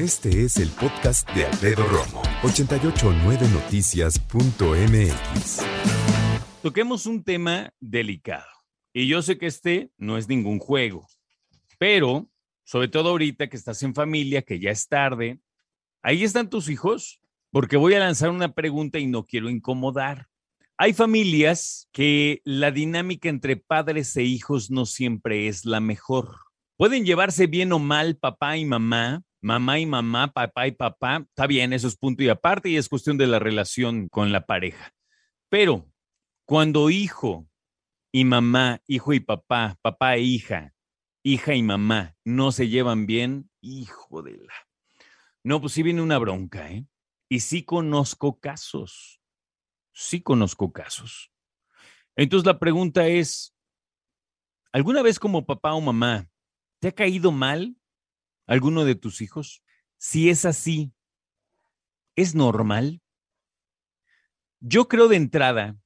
Este es el podcast de Alfredo Romo, 889noticias.mx. Toquemos un tema delicado. Y yo sé que este no es ningún juego, pero sobre todo ahorita que estás en familia, que ya es tarde, ahí están tus hijos, porque voy a lanzar una pregunta y no quiero incomodar. Hay familias que la dinámica entre padres e hijos no siempre es la mejor. Pueden llevarse bien o mal papá y mamá, mamá y mamá, papá y papá. Está bien, eso es punto y aparte y es cuestión de la relación con la pareja. Pero cuando hijo y mamá, hijo y papá, papá e hija, hija y mamá no se llevan bien, hijo de la. No, pues sí viene una bronca, ¿eh? Y sí conozco casos sí conozco casos. Entonces la pregunta es, ¿alguna vez como papá o mamá te ha caído mal alguno de tus hijos? Si es así, ¿es normal? Yo creo de entrada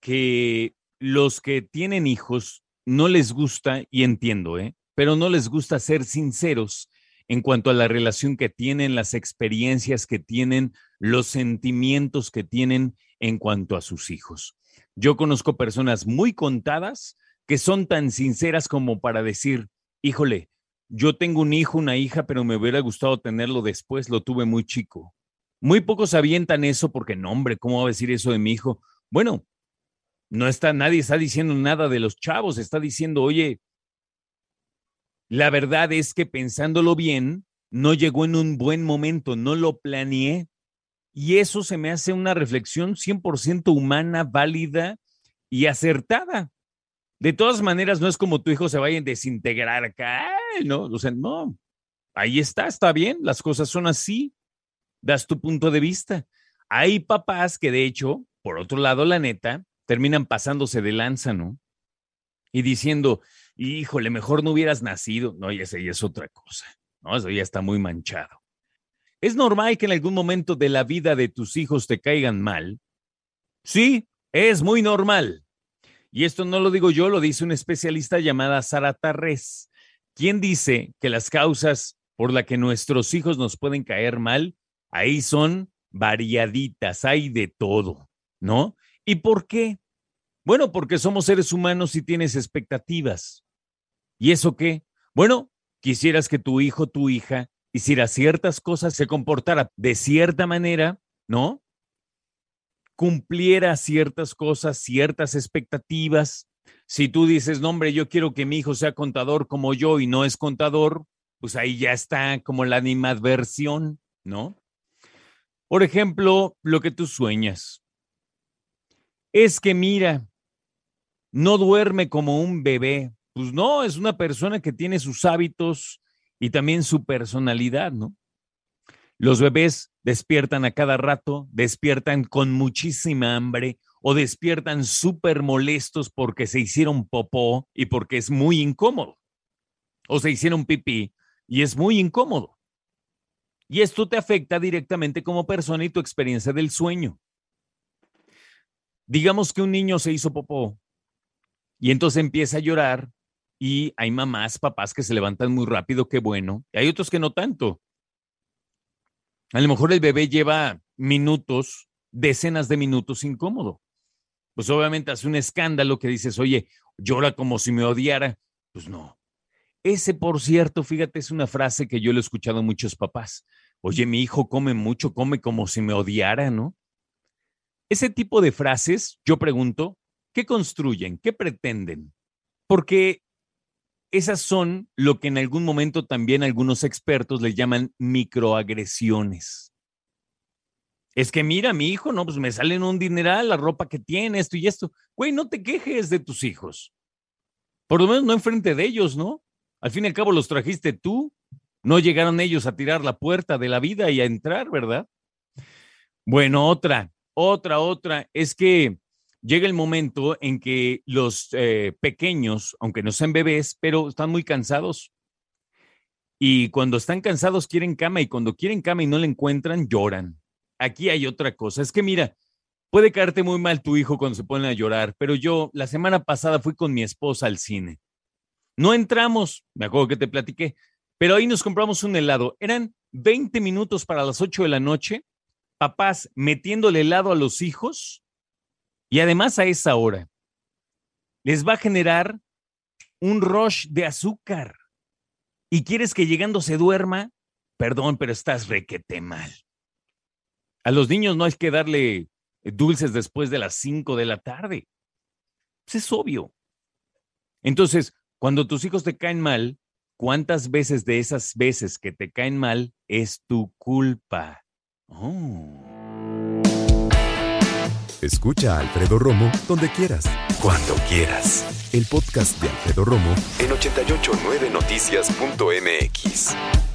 que los que tienen hijos no les gusta, y entiendo, ¿eh? pero no les gusta ser sinceros en cuanto a la relación que tienen, las experiencias que tienen, los sentimientos que tienen en cuanto a sus hijos. Yo conozco personas muy contadas que son tan sinceras como para decir, híjole, yo tengo un hijo, una hija, pero me hubiera gustado tenerlo después, lo tuve muy chico. Muy pocos avientan eso porque, no, hombre, ¿cómo va a decir eso de mi hijo? Bueno, no está, nadie está diciendo nada de los chavos, está diciendo, oye, la verdad es que pensándolo bien, no llegó en un buen momento, no lo planeé. Y eso se me hace una reflexión 100% humana, válida y acertada. De todas maneras, no es como tu hijo se vaya a desintegrar acá, ¿no? O sea, no. Ahí está, está bien, las cosas son así. Das tu punto de vista. Hay papás que, de hecho, por otro lado, la neta, terminan pasándose de lanza, ¿no? Y diciendo, híjole, mejor no hubieras nacido. No, ya sé, ya es otra cosa. No, eso ya está muy manchado. ¿Es normal que en algún momento de la vida de tus hijos te caigan mal? Sí, es muy normal. Y esto no lo digo yo, lo dice un especialista llamada Sara Tarrés, quien dice que las causas por las que nuestros hijos nos pueden caer mal, ahí son variaditas, hay de todo, ¿no? ¿Y por qué? Bueno, porque somos seres humanos y tienes expectativas. ¿Y eso qué? Bueno, quisieras que tu hijo, tu hija, hiciera ciertas cosas, se comportara de cierta manera, ¿no? Cumpliera ciertas cosas, ciertas expectativas. Si tú dices, no, hombre, yo quiero que mi hijo sea contador como yo y no es contador, pues ahí ya está como la animadversión, ¿no? Por ejemplo, lo que tú sueñas. Es que mira, no duerme como un bebé. Pues no, es una persona que tiene sus hábitos, y también su personalidad, ¿no? Los bebés despiertan a cada rato, despiertan con muchísima hambre o despiertan súper molestos porque se hicieron popó y porque es muy incómodo. O se hicieron pipí y es muy incómodo. Y esto te afecta directamente como persona y tu experiencia del sueño. Digamos que un niño se hizo popó y entonces empieza a llorar y hay mamás, papás que se levantan muy rápido, qué bueno. Y hay otros que no tanto. A lo mejor el bebé lleva minutos, decenas de minutos incómodo. Pues obviamente hace un escándalo que dices, oye, llora como si me odiara. Pues no. Ese, por cierto, fíjate, es una frase que yo le he escuchado a muchos papás. Oye, mi hijo come mucho, come como si me odiara, ¿no? Ese tipo de frases, yo pregunto, ¿qué construyen? ¿Qué pretenden? Porque esas son lo que en algún momento también algunos expertos le llaman microagresiones. Es que mira, mi hijo, no, pues me salen un dineral, la ropa que tiene, esto y esto. Güey, no te quejes de tus hijos. Por lo menos no enfrente de ellos, ¿no? Al fin y al cabo los trajiste tú. No llegaron ellos a tirar la puerta de la vida y a entrar, ¿verdad? Bueno, otra, otra, otra, es que llega el momento en que los eh, pequeños, aunque no sean bebés, pero están muy cansados. Y cuando están cansados quieren cama y cuando quieren cama y no la encuentran, lloran. Aquí hay otra cosa. Es que mira, puede caerte muy mal tu hijo cuando se pone a llorar, pero yo la semana pasada fui con mi esposa al cine. No entramos, me acuerdo que te platiqué, pero ahí nos compramos un helado. Eran 20 minutos para las 8 de la noche, papás metiéndole helado a los hijos y además a esa hora les va a generar un rush de azúcar. Y quieres que llegando se duerma, perdón, pero estás requete mal. A los niños no hay que darle dulces después de las 5 de la tarde. Pues es obvio. Entonces, cuando tus hijos te caen mal, ¿cuántas veces de esas veces que te caen mal es tu culpa? Oh. Escucha a Alfredo Romo donde quieras, cuando quieras. El podcast de Alfredo Romo en 889noticias.mx.